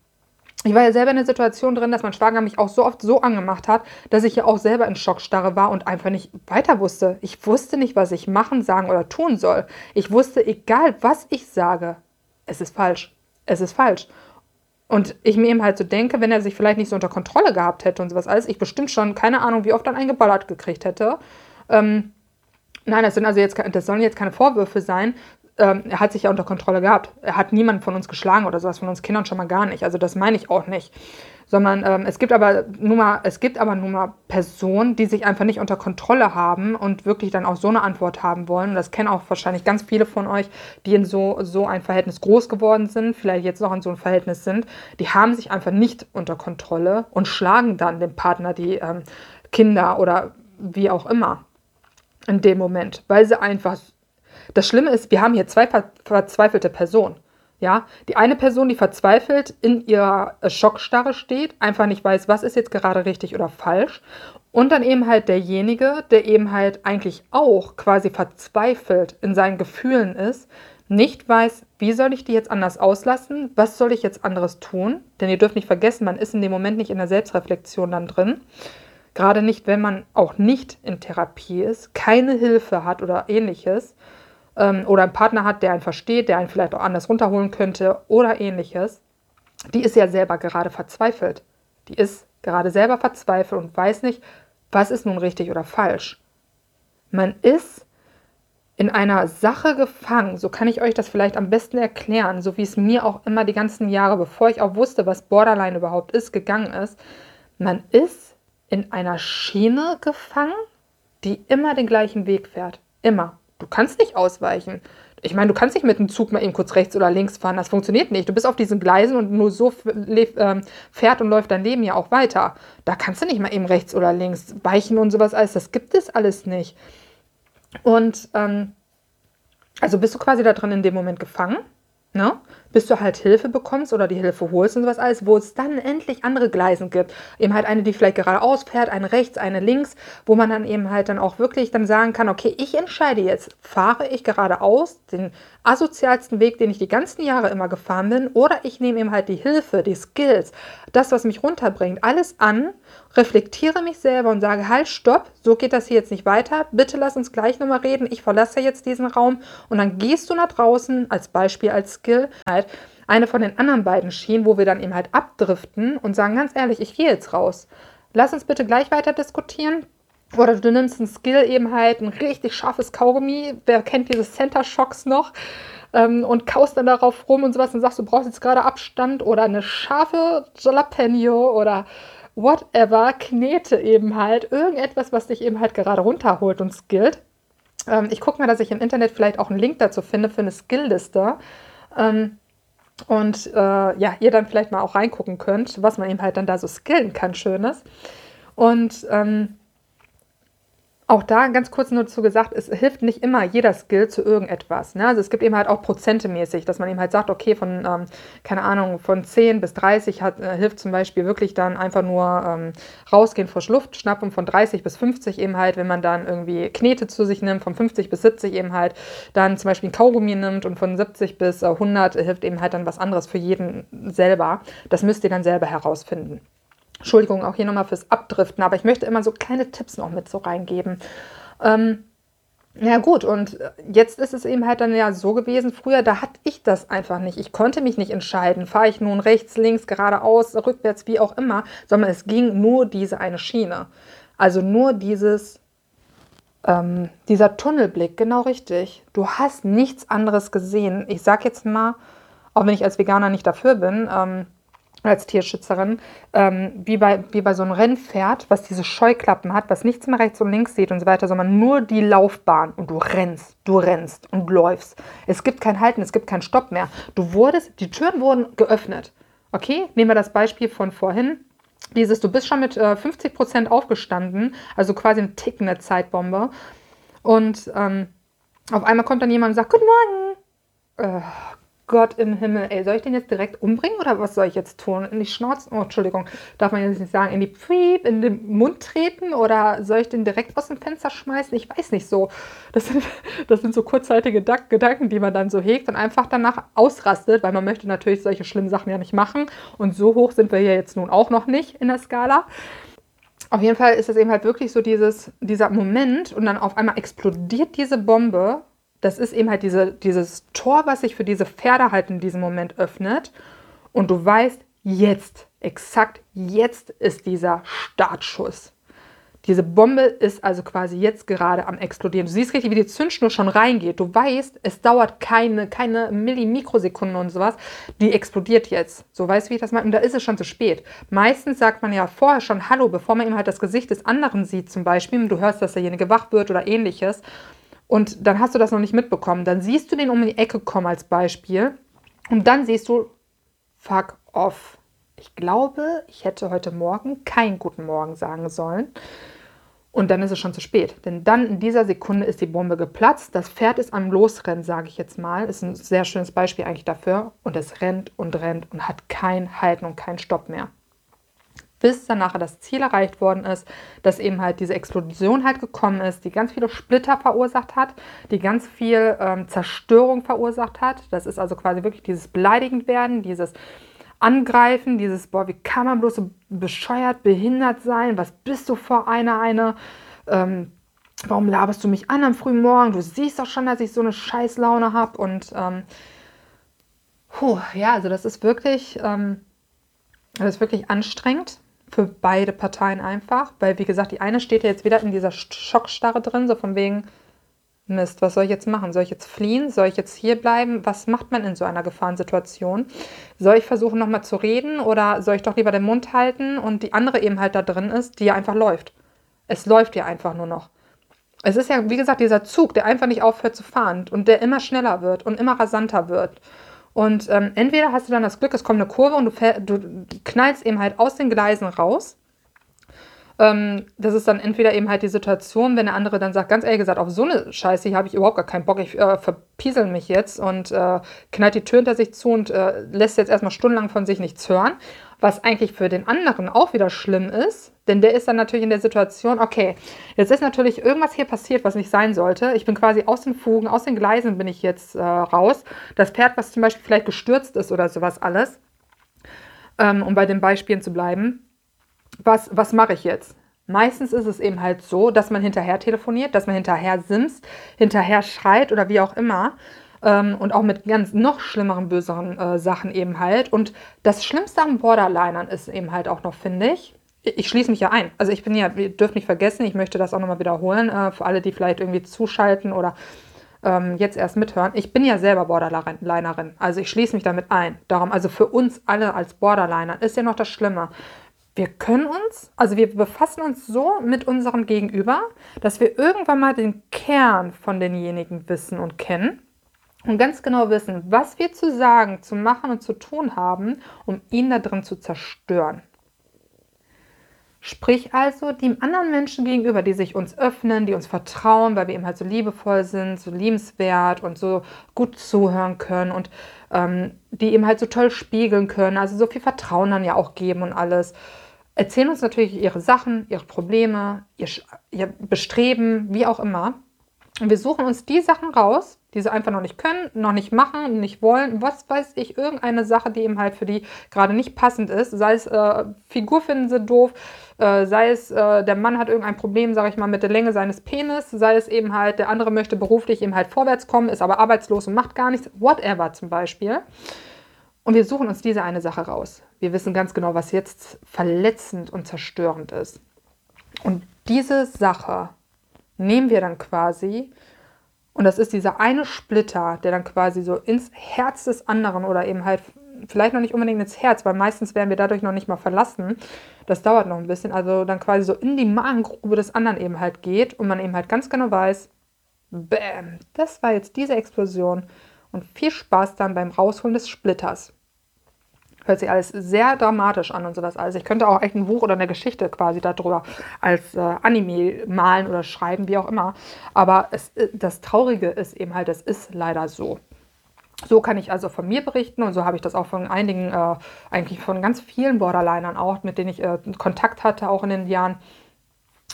ich war ja selber in der Situation drin, dass mein Schwager mich auch so oft so angemacht hat, dass ich ja auch selber in Schockstarre war und einfach nicht weiter wusste. Ich wusste nicht, was ich machen, sagen oder tun soll. Ich wusste, egal was ich sage, es ist falsch. Es ist falsch. Und ich mir eben halt so denke, wenn er sich vielleicht nicht so unter Kontrolle gehabt hätte und sowas alles, ich bestimmt schon, keine Ahnung, wie oft dann eingeballert gekriegt hätte. Ähm, nein, das sind also jetzt, das sollen jetzt keine Vorwürfe sein, ähm, er hat sich ja unter Kontrolle gehabt. Er hat niemanden von uns geschlagen oder sowas, von uns Kindern schon mal gar nicht. Also das meine ich auch nicht. Sondern ähm, es gibt aber nun mal, es gibt aber nun mal Personen, die sich einfach nicht unter Kontrolle haben und wirklich dann auch so eine Antwort haben wollen. Und das kennen auch wahrscheinlich ganz viele von euch, die in so, so ein Verhältnis groß geworden sind, vielleicht jetzt noch in so einem Verhältnis sind. Die haben sich einfach nicht unter Kontrolle und schlagen dann dem Partner die ähm, Kinder oder wie auch immer in dem Moment, weil sie einfach das Schlimme ist, wir haben hier zwei ver verzweifelte Personen. Ja, die eine Person, die verzweifelt in ihrer Schockstarre steht, einfach nicht weiß, was ist jetzt gerade richtig oder falsch. Und dann eben halt derjenige, der eben halt eigentlich auch quasi verzweifelt in seinen Gefühlen ist, nicht weiß, wie soll ich die jetzt anders auslassen, was soll ich jetzt anderes tun. Denn ihr dürft nicht vergessen, man ist in dem Moment nicht in der Selbstreflexion dann drin. Gerade nicht, wenn man auch nicht in Therapie ist, keine Hilfe hat oder ähnliches oder einen Partner hat, der einen versteht, der einen vielleicht auch anders runterholen könnte oder ähnliches, die ist ja selber gerade verzweifelt. Die ist gerade selber verzweifelt und weiß nicht, was ist nun richtig oder falsch. Man ist in einer Sache gefangen, so kann ich euch das vielleicht am besten erklären, so wie es mir auch immer die ganzen Jahre, bevor ich auch wusste, was Borderline überhaupt ist, gegangen ist. Man ist in einer Schiene gefangen, die immer den gleichen Weg fährt. Immer. Du kannst nicht ausweichen. Ich meine, du kannst nicht mit dem Zug mal eben kurz rechts oder links fahren. Das funktioniert nicht. Du bist auf diesen Gleisen und nur so ähm, fährt und läuft dein Leben ja auch weiter. Da kannst du nicht mal eben rechts oder links weichen und sowas alles. Das gibt es alles nicht. Und ähm, also bist du quasi da drin in dem Moment gefangen. ne? Bis du halt Hilfe bekommst oder die Hilfe holst und sowas alles, wo es dann endlich andere Gleisen gibt. Eben halt eine, die vielleicht geradeaus fährt, eine rechts, eine links, wo man dann eben halt dann auch wirklich dann sagen kann, okay, ich entscheide jetzt, fahre ich geradeaus den asozialsten Weg, den ich die ganzen Jahre immer gefahren bin, oder ich nehme eben halt die Hilfe, die Skills, das, was mich runterbringt, alles an, reflektiere mich selber und sage, halt, stopp, so geht das hier jetzt nicht weiter, bitte lass uns gleich nochmal reden, ich verlasse jetzt diesen Raum und dann gehst du nach draußen, als Beispiel, als Skill, halt eine von den anderen beiden Schienen, wo wir dann eben halt abdriften und sagen, ganz ehrlich, ich gehe jetzt raus. Lass uns bitte gleich weiter diskutieren. Oder du nimmst ein Skill eben halt, ein richtig scharfes Kaugummi, wer kennt diese Center Shocks noch? Ähm, und kaust dann darauf rum und sowas und sagst, du brauchst jetzt gerade Abstand oder eine scharfe Jalapeno oder whatever, Knete eben halt, irgendetwas, was dich eben halt gerade runterholt und skillt. Ähm, ich gucke mal, dass ich im Internet vielleicht auch einen Link dazu finde für eine Skillliste. Ähm, und äh, ja, ihr dann vielleicht mal auch reingucken könnt, was man eben halt dann da so skillen kann, Schönes. Und ähm, auch da ganz kurz nur dazu gesagt, es hilft nicht immer jeder Skill zu irgendetwas. Ne? Also es gibt eben halt auch prozentemäßig, dass man eben halt sagt, okay, von, ähm, keine Ahnung, von 10 bis 30 hat, äh, hilft zum Beispiel wirklich dann einfach nur ähm, rausgehen, frisch Luft schnappen, von 30 bis 50 eben halt, wenn man dann irgendwie Knete zu sich nimmt, von 50 bis 70 eben halt, dann zum Beispiel ein Kaugummi nimmt und von 70 bis äh, 100 hilft eben halt dann was anderes für jeden selber. Das müsst ihr dann selber herausfinden. Entschuldigung auch hier nochmal fürs Abdriften, aber ich möchte immer so kleine Tipps noch mit so reingeben. Ähm, ja gut, und jetzt ist es eben halt dann ja so gewesen, früher, da hatte ich das einfach nicht. Ich konnte mich nicht entscheiden, fahre ich nun rechts, links, geradeaus, rückwärts, wie auch immer, sondern es ging nur diese eine Schiene. Also nur dieses, ähm, dieser Tunnelblick, genau richtig. Du hast nichts anderes gesehen. Ich sag jetzt mal, auch wenn ich als Veganer nicht dafür bin, ähm, als Tierschützerin, ähm, wie, bei, wie bei so einem Rennpferd, was diese Scheuklappen hat, was nichts mehr rechts und links sieht und so weiter, sondern nur die Laufbahn. Und du rennst, du rennst und läufst. Es gibt kein Halten, es gibt keinen Stopp mehr. Du wurdest, die Türen wurden geöffnet. Okay, nehmen wir das Beispiel von vorhin. Dieses, du bist schon mit äh, 50 Prozent aufgestanden, also quasi eine tickende Zeitbombe. Und ähm, auf einmal kommt dann jemand und sagt, Guten Morgen. Äh, Gott im Himmel, ey, soll ich den jetzt direkt umbringen oder was soll ich jetzt tun? In die Schnauze, oh, Entschuldigung, darf man jetzt nicht sagen, in die Pfiep, in den Mund treten oder soll ich den direkt aus dem Fenster schmeißen? Ich weiß nicht so. Das sind, das sind so kurzzeitige Gedanken, die man dann so hegt und einfach danach ausrastet, weil man möchte natürlich solche schlimmen Sachen ja nicht machen und so hoch sind wir ja jetzt nun auch noch nicht in der Skala. Auf jeden Fall ist es eben halt wirklich so dieses, dieser Moment und dann auf einmal explodiert diese Bombe das ist eben halt diese, dieses Tor, was sich für diese Pferde halt in diesem Moment öffnet. Und du weißt, jetzt, exakt jetzt ist dieser Startschuss. Diese Bombe ist also quasi jetzt gerade am explodieren. Du siehst richtig, wie die Zündschnur schon reingeht. Du weißt, es dauert keine, keine Millimikrosekunde und sowas. Die explodiert jetzt. So weißt du, wie ich das meine? Und da ist es schon zu spät. Meistens sagt man ja vorher schon Hallo, bevor man eben halt das Gesicht des anderen sieht, zum Beispiel. Du hörst, dass derjenige wach wird oder ähnliches. Und dann hast du das noch nicht mitbekommen. Dann siehst du den um die Ecke kommen als Beispiel. Und dann siehst du, fuck off. Ich glaube, ich hätte heute Morgen keinen guten Morgen sagen sollen. Und dann ist es schon zu spät. Denn dann in dieser Sekunde ist die Bombe geplatzt. Das Pferd ist am Losrennen, sage ich jetzt mal. Ist ein sehr schönes Beispiel eigentlich dafür. Und es rennt und rennt und hat kein Halten und keinen Stopp mehr bis dann nachher das Ziel erreicht worden ist, dass eben halt diese Explosion halt gekommen ist, die ganz viele Splitter verursacht hat, die ganz viel ähm, Zerstörung verursacht hat. Das ist also quasi wirklich dieses beleidigend werden, dieses Angreifen, dieses, boah, wie kann man bloß so bescheuert, behindert sein? Was bist du vor einer, eine? Ähm, warum laberst du mich an am frühen Morgen? Du siehst doch schon, dass ich so eine Scheißlaune habe. Und ähm, puh, ja, also das ist wirklich, ähm, das ist wirklich anstrengend für beide Parteien einfach, weil wie gesagt, die eine steht ja jetzt wieder in dieser Schockstarre drin, so von wegen, Mist, was soll ich jetzt machen? Soll ich jetzt fliehen? Soll ich jetzt hier bleiben? Was macht man in so einer Gefahrensituation? Soll ich versuchen nochmal zu reden oder soll ich doch lieber den Mund halten und die andere eben halt da drin ist, die ja einfach läuft? Es läuft ja einfach nur noch. Es ist ja, wie gesagt, dieser Zug, der einfach nicht aufhört zu fahren und der immer schneller wird und immer rasanter wird. Und ähm, entweder hast du dann das Glück, es kommt eine Kurve und du, du knallst eben halt aus den Gleisen raus. Ähm, das ist dann entweder eben halt die Situation, wenn der andere dann sagt, ganz ehrlich gesagt, auf so eine Scheiße hier habe ich überhaupt gar keinen Bock, ich äh, verpiesel mich jetzt und äh, knallt die Tür hinter sich zu und äh, lässt jetzt erstmal stundenlang von sich nichts hören. Was eigentlich für den anderen auch wieder schlimm ist, denn der ist dann natürlich in der Situation, okay, jetzt ist natürlich irgendwas hier passiert, was nicht sein sollte. Ich bin quasi aus den Fugen, aus den Gleisen bin ich jetzt äh, raus. Das Pferd, was zum Beispiel vielleicht gestürzt ist oder sowas alles, ähm, um bei den Beispielen zu bleiben, was, was mache ich jetzt? Meistens ist es eben halt so, dass man hinterher telefoniert, dass man hinterher simst, hinterher schreit oder wie auch immer. Ähm, und auch mit ganz noch schlimmeren, böseren äh, Sachen eben halt. Und das Schlimmste an Borderlinern ist eben halt auch noch, finde ich, ich schließe mich ja ein. Also ich bin ja, ihr dürft nicht vergessen, ich möchte das auch nochmal wiederholen, äh, für alle, die vielleicht irgendwie zuschalten oder ähm, jetzt erst mithören. Ich bin ja selber Borderlinerin. Also ich schließe mich damit ein. Darum, also für uns alle als Borderliner ist ja noch das Schlimme wir können uns, also wir befassen uns so mit unserem Gegenüber, dass wir irgendwann mal den Kern von denjenigen wissen und kennen und ganz genau wissen, was wir zu sagen, zu machen und zu tun haben, um ihn da drin zu zerstören. Sprich also dem anderen Menschen gegenüber, die sich uns öffnen, die uns vertrauen, weil wir eben halt so liebevoll sind, so liebenswert und so gut zuhören können und ähm, die eben halt so toll spiegeln können, also so viel Vertrauen dann ja auch geben und alles erzählen uns natürlich ihre Sachen, ihre Probleme, ihr, ihr Bestreben, wie auch immer. Und wir suchen uns die Sachen raus, die sie einfach noch nicht können, noch nicht machen, nicht wollen. Was weiß ich, irgendeine Sache, die eben halt für die gerade nicht passend ist. Sei es äh, Figur finden sie doof, äh, sei es äh, der Mann hat irgendein Problem, sage ich mal, mit der Länge seines Penis, sei es eben halt der andere möchte beruflich eben halt vorwärts kommen, ist aber arbeitslos und macht gar nichts, whatever zum Beispiel. Und wir suchen uns diese eine Sache raus. Wir wissen ganz genau, was jetzt verletzend und zerstörend ist. Und diese Sache nehmen wir dann quasi, und das ist dieser eine Splitter, der dann quasi so ins Herz des anderen oder eben halt vielleicht noch nicht unbedingt ins Herz, weil meistens werden wir dadurch noch nicht mal verlassen. Das dauert noch ein bisschen. Also dann quasi so in die Magengrube des anderen eben halt geht und man eben halt ganz genau weiß, bäm, das war jetzt diese Explosion. Und viel Spaß dann beim Rausholen des Splitters. Hört sich alles sehr dramatisch an und sowas alles. Ich könnte auch echt ein Buch oder eine Geschichte quasi darüber als äh, Anime malen oder schreiben, wie auch immer. Aber es, äh, das Traurige ist eben halt, es ist leider so. So kann ich also von mir berichten und so habe ich das auch von einigen, äh, eigentlich von ganz vielen Borderlinern auch, mit denen ich äh, Kontakt hatte, auch in den Jahren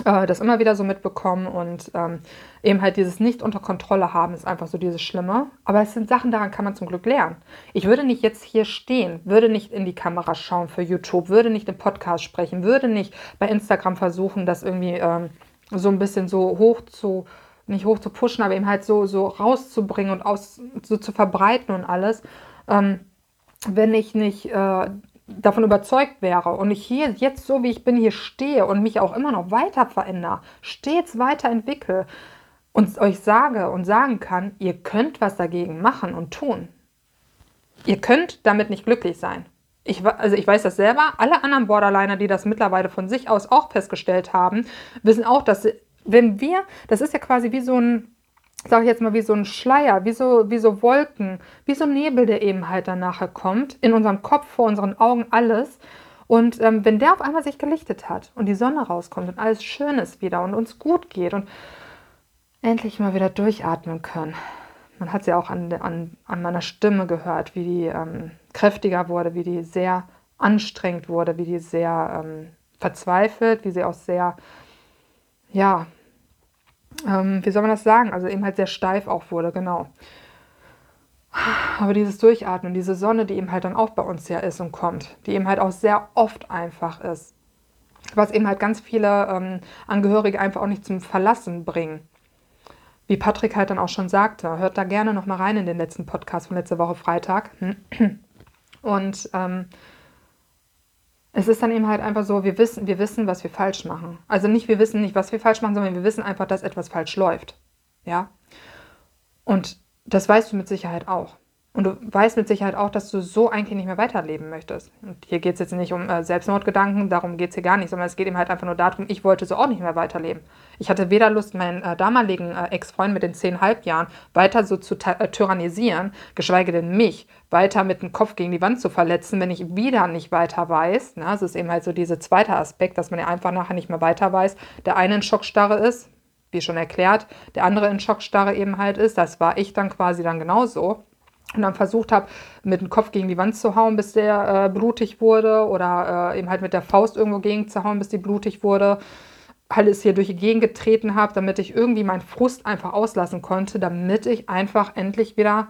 äh, das immer wieder so mitbekommen und ähm, eben halt dieses nicht unter Kontrolle haben ist einfach so dieses Schlimme. Aber es sind Sachen, daran kann man zum Glück lernen. Ich würde nicht jetzt hier stehen, würde nicht in die Kamera schauen für YouTube, würde nicht im Podcast sprechen, würde nicht bei Instagram versuchen, das irgendwie ähm, so ein bisschen so hoch zu, nicht hoch zu pushen, aber eben halt so, so rauszubringen und aus, so zu verbreiten und alles. Ähm, wenn ich nicht äh, davon überzeugt wäre und ich hier jetzt so wie ich bin hier stehe und mich auch immer noch weiter verändere, stets weiterentwickle und euch sage und sagen kann, ihr könnt was dagegen machen und tun. Ihr könnt damit nicht glücklich sein. Ich, also ich weiß das selber, alle anderen Borderliner, die das mittlerweile von sich aus auch festgestellt haben, wissen auch, dass wenn wir, das ist ja quasi wie so ein sage ich jetzt mal, wie so ein Schleier, wie so, wie so Wolken, wie so Nebel, der eben halt dann nachher kommt, in unserem Kopf, vor unseren Augen, alles. Und ähm, wenn der auf einmal sich gelichtet hat und die Sonne rauskommt und alles schön ist wieder und uns gut geht und endlich mal wieder durchatmen können. Man hat es ja auch an, an, an meiner Stimme gehört, wie die ähm, kräftiger wurde, wie die sehr anstrengend wurde, wie die sehr ähm, verzweifelt, wie sie auch sehr, ja, ähm, wie soll man das sagen? Also eben halt sehr steif auch wurde, genau. Aber dieses Durchatmen, diese Sonne, die eben halt dann auch bei uns ja ist und kommt, die eben halt auch sehr oft einfach ist, was eben halt ganz viele ähm, Angehörige einfach auch nicht zum Verlassen bringen. Wie Patrick halt dann auch schon sagte, hört da gerne nochmal rein in den letzten Podcast von letzter Woche Freitag. Und ähm, es ist dann eben halt einfach so, wir wissen, wir wissen, was wir falsch machen. Also nicht, wir wissen nicht, was wir falsch machen, sondern wir wissen einfach, dass etwas falsch läuft. Ja. Und das weißt du mit Sicherheit auch. Und du weißt mit Sicherheit auch, dass du so eigentlich nicht mehr weiterleben möchtest. Und hier geht es jetzt nicht um äh, Selbstmordgedanken, darum geht es hier gar nicht, sondern es geht eben halt einfach nur darum, ich wollte so auch nicht mehr weiterleben. Ich hatte weder Lust, meinen äh, damaligen äh, Ex-Freund mit den zehnhalb Jahren weiter so zu äh, tyrannisieren, geschweige denn mich weiter mit dem Kopf gegen die Wand zu verletzen, wenn ich wieder nicht weiter weiß. Ne? Das ist eben halt so dieser zweite Aspekt, dass man ja einfach nachher nicht mehr weiter weiß. Der eine in Schockstarre ist, wie schon erklärt, der andere in Schockstarre eben halt ist. Das war ich dann quasi dann genauso und dann versucht habe, mit dem Kopf gegen die Wand zu hauen, bis der äh, blutig wurde oder äh, eben halt mit der Faust irgendwo gegen zu hauen, bis die blutig wurde. Alles hier durch die Gegend getreten habe, damit ich irgendwie meinen Frust einfach auslassen konnte, damit ich einfach endlich wieder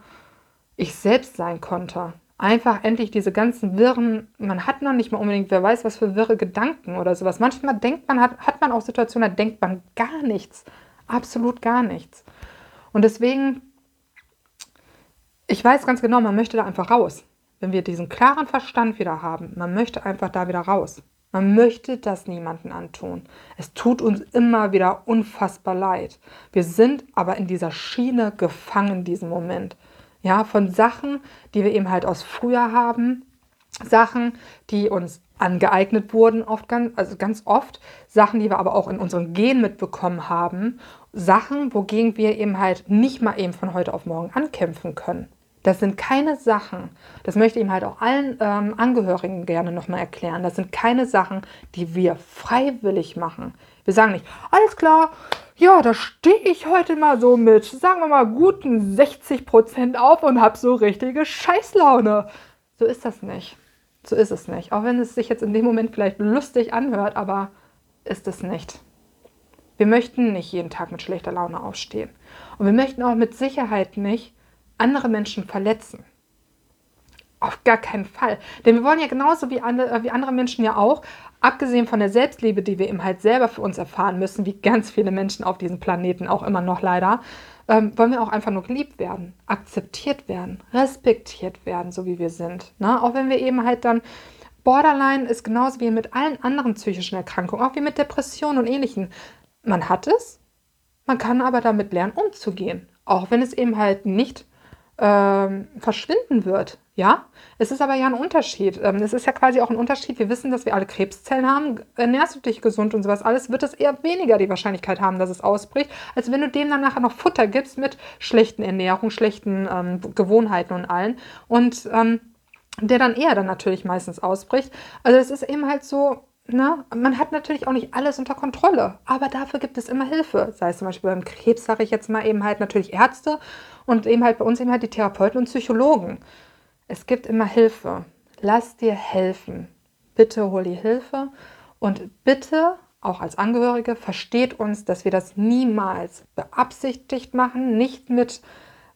ich selbst sein konnte. Einfach endlich diese ganzen wirren, man hat noch nicht mal unbedingt, wer weiß, was für wirre Gedanken oder sowas. Manchmal denkt man, hat, hat man auch Situationen, da denkt man gar nichts. Absolut gar nichts. Und deswegen ich weiß ganz genau, man möchte da einfach raus. Wenn wir diesen klaren Verstand wieder haben, man möchte einfach da wieder raus. Man möchte das niemanden antun. Es tut uns immer wieder unfassbar leid. Wir sind aber in dieser Schiene gefangen in diesem Moment. Ja, von Sachen, die wir eben halt aus früher haben, Sachen, die uns angeeignet wurden, oft ganz, also ganz oft, Sachen, die wir aber auch in unseren Gen mitbekommen haben, Sachen, wogegen wir eben halt nicht mal eben von heute auf morgen ankämpfen können. Das sind keine Sachen, das möchte ich ihm halt auch allen ähm, Angehörigen gerne nochmal erklären, das sind keine Sachen, die wir freiwillig machen. Wir sagen nicht, alles klar, ja, da stehe ich heute mal so mit, sagen wir mal, guten 60 Prozent auf und habe so richtige Scheißlaune. So ist das nicht. So ist es nicht. Auch wenn es sich jetzt in dem Moment vielleicht lustig anhört, aber ist es nicht. Wir möchten nicht jeden Tag mit schlechter Laune aufstehen. Und wir möchten auch mit Sicherheit nicht andere Menschen verletzen. Auf gar keinen Fall. Denn wir wollen ja genauso wie, andere, wie andere Menschen ja auch, abgesehen von der Selbstliebe, die wir eben halt selber für uns erfahren müssen, wie ganz viele Menschen auf diesem Planeten auch immer noch leider, ähm, wollen wir auch einfach nur geliebt werden, akzeptiert werden, respektiert werden, so wie wir sind. Ne? Auch wenn wir eben halt dann Borderline ist genauso wie mit allen anderen psychischen Erkrankungen, auch wie mit Depressionen und ähnlichen. Man hat es, man kann aber damit lernen, umzugehen. Auch wenn es eben halt nicht ähm, verschwinden wird. Ja, es ist aber ja ein Unterschied. Ähm, es ist ja quasi auch ein Unterschied. Wir wissen, dass wir alle Krebszellen haben. Ernährst du dich gesund und sowas alles, wird es eher weniger die Wahrscheinlichkeit haben, dass es ausbricht, als wenn du dem dann nachher noch Futter gibst mit schlechten Ernährung, schlechten ähm, Gewohnheiten und allen. Und ähm, der dann eher dann natürlich meistens ausbricht. Also es ist eben halt so, Ne? Man hat natürlich auch nicht alles unter Kontrolle, aber dafür gibt es immer Hilfe. Sei es zum Beispiel beim Krebs, sage ich jetzt mal eben halt natürlich Ärzte und eben halt bei uns eben halt die Therapeuten und Psychologen. Es gibt immer Hilfe. Lass dir helfen. Bitte hol die Hilfe und bitte auch als Angehörige versteht uns, dass wir das niemals beabsichtigt machen, nicht mit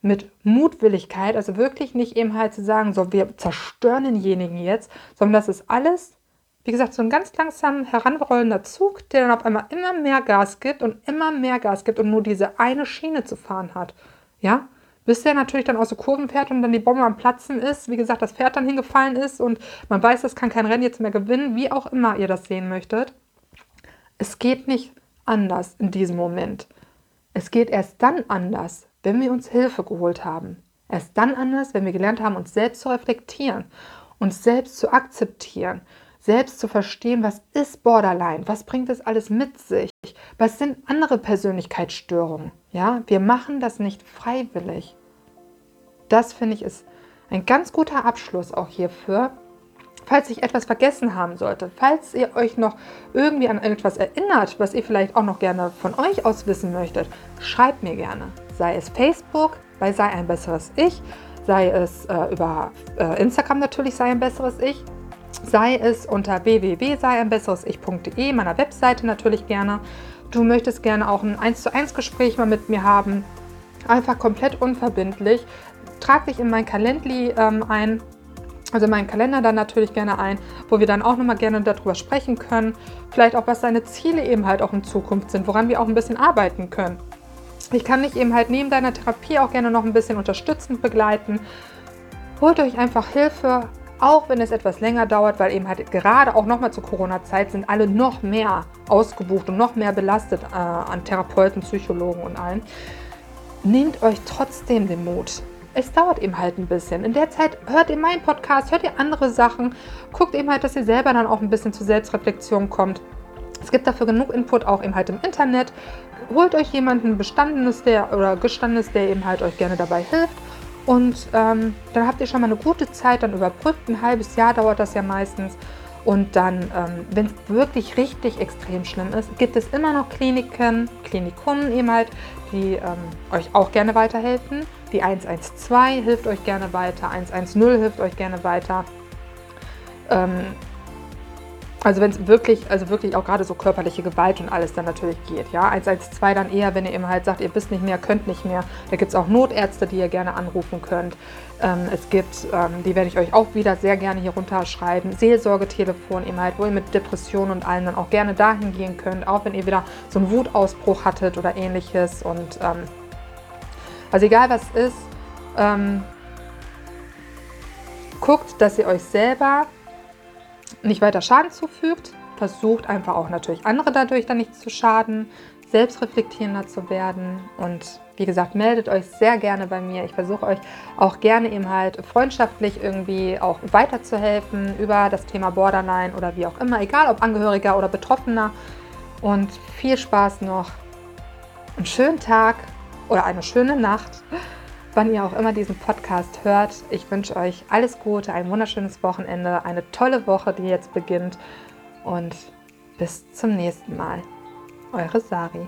mit Mutwilligkeit, also wirklich nicht eben halt zu sagen, so wir zerstören denjenigen jetzt, sondern das ist alles wie gesagt, so ein ganz langsam heranrollender Zug, der dann auf einmal immer mehr Gas gibt und immer mehr Gas gibt und nur diese eine Schiene zu fahren hat. Ja? Bis der natürlich dann aus so Kurven fährt und dann die Bombe am Platzen ist, wie gesagt, das Pferd dann hingefallen ist und man weiß, das kann kein Rennen jetzt mehr gewinnen, wie auch immer ihr das sehen möchtet. Es geht nicht anders in diesem Moment. Es geht erst dann anders, wenn wir uns Hilfe geholt haben. Erst dann anders, wenn wir gelernt haben, uns selbst zu reflektieren, uns selbst zu akzeptieren selbst zu verstehen, was ist Borderline, was bringt es alles mit sich, was sind andere Persönlichkeitsstörungen. Ja, wir machen das nicht freiwillig. Das finde ich ist ein ganz guter Abschluss auch hierfür. Falls ich etwas vergessen haben sollte, falls ihr euch noch irgendwie an etwas erinnert, was ihr vielleicht auch noch gerne von euch aus wissen möchtet, schreibt mir gerne. Sei es Facebook, bei Sei ein besseres Ich, sei es äh, über äh, Instagram natürlich Sei ein besseres Ich sei es unter www.seieinbesseresis.de, meiner Webseite natürlich gerne. Du möchtest gerne auch ein 1 zu 1 Gespräch mal mit mir haben, einfach komplett unverbindlich. Trag dich in mein Calendly ähm, ein, also meinen Kalender dann natürlich gerne ein, wo wir dann auch nochmal gerne darüber sprechen können. Vielleicht auch, was deine Ziele eben halt auch in Zukunft sind, woran wir auch ein bisschen arbeiten können. Ich kann dich eben halt neben deiner Therapie auch gerne noch ein bisschen unterstützend begleiten. Holt euch einfach Hilfe, auch wenn es etwas länger dauert, weil eben halt gerade auch nochmal zur Corona-Zeit sind alle noch mehr ausgebucht und noch mehr belastet äh, an Therapeuten, Psychologen und allen. Nehmt euch trotzdem den Mut. es dauert eben halt ein bisschen. In der Zeit hört ihr meinen Podcast, hört ihr andere Sachen, guckt eben halt, dass ihr selber dann auch ein bisschen zur Selbstreflexion kommt. Es gibt dafür genug Input auch eben halt im Internet. Holt euch jemanden Bestandenes der oder Gestandenes, der eben halt euch gerne dabei hilft. Und ähm, dann habt ihr schon mal eine gute Zeit, dann überbrückt. Ein halbes Jahr dauert das ja meistens. Und dann, ähm, wenn es wirklich richtig extrem schlimm ist, gibt es immer noch Kliniken, Klinikum eben halt, die ähm, euch auch gerne weiterhelfen. Die 112 hilft euch gerne weiter, 110 hilft euch gerne weiter. Ähm, also wenn es wirklich, also wirklich auch gerade so körperliche Gewalt und alles dann natürlich geht, ja. 112 dann eher, wenn ihr eben halt sagt, ihr wisst nicht mehr, könnt nicht mehr. Da gibt es auch Notärzte, die ihr gerne anrufen könnt. Ähm, es gibt, ähm, die werde ich euch auch wieder sehr gerne hier runterschreiben, Seelsorgetelefon eben halt, wo ihr mit Depressionen und allem dann auch gerne dahin gehen könnt, auch wenn ihr wieder so einen Wutausbruch hattet oder ähnliches. Und ähm, also egal was ist, ähm, guckt, dass ihr euch selber nicht weiter Schaden zufügt. Versucht einfach auch natürlich andere dadurch dann nicht zu schaden, selbstreflektierender zu werden. Und wie gesagt, meldet euch sehr gerne bei mir. Ich versuche euch auch gerne eben halt freundschaftlich irgendwie auch weiterzuhelfen über das Thema Borderline oder wie auch immer, egal ob Angehöriger oder Betroffener. Und viel Spaß noch. Einen schönen Tag oder eine schöne Nacht wann ihr auch immer diesen Podcast hört. Ich wünsche euch alles Gute, ein wunderschönes Wochenende, eine tolle Woche, die jetzt beginnt und bis zum nächsten Mal. Eure Sari.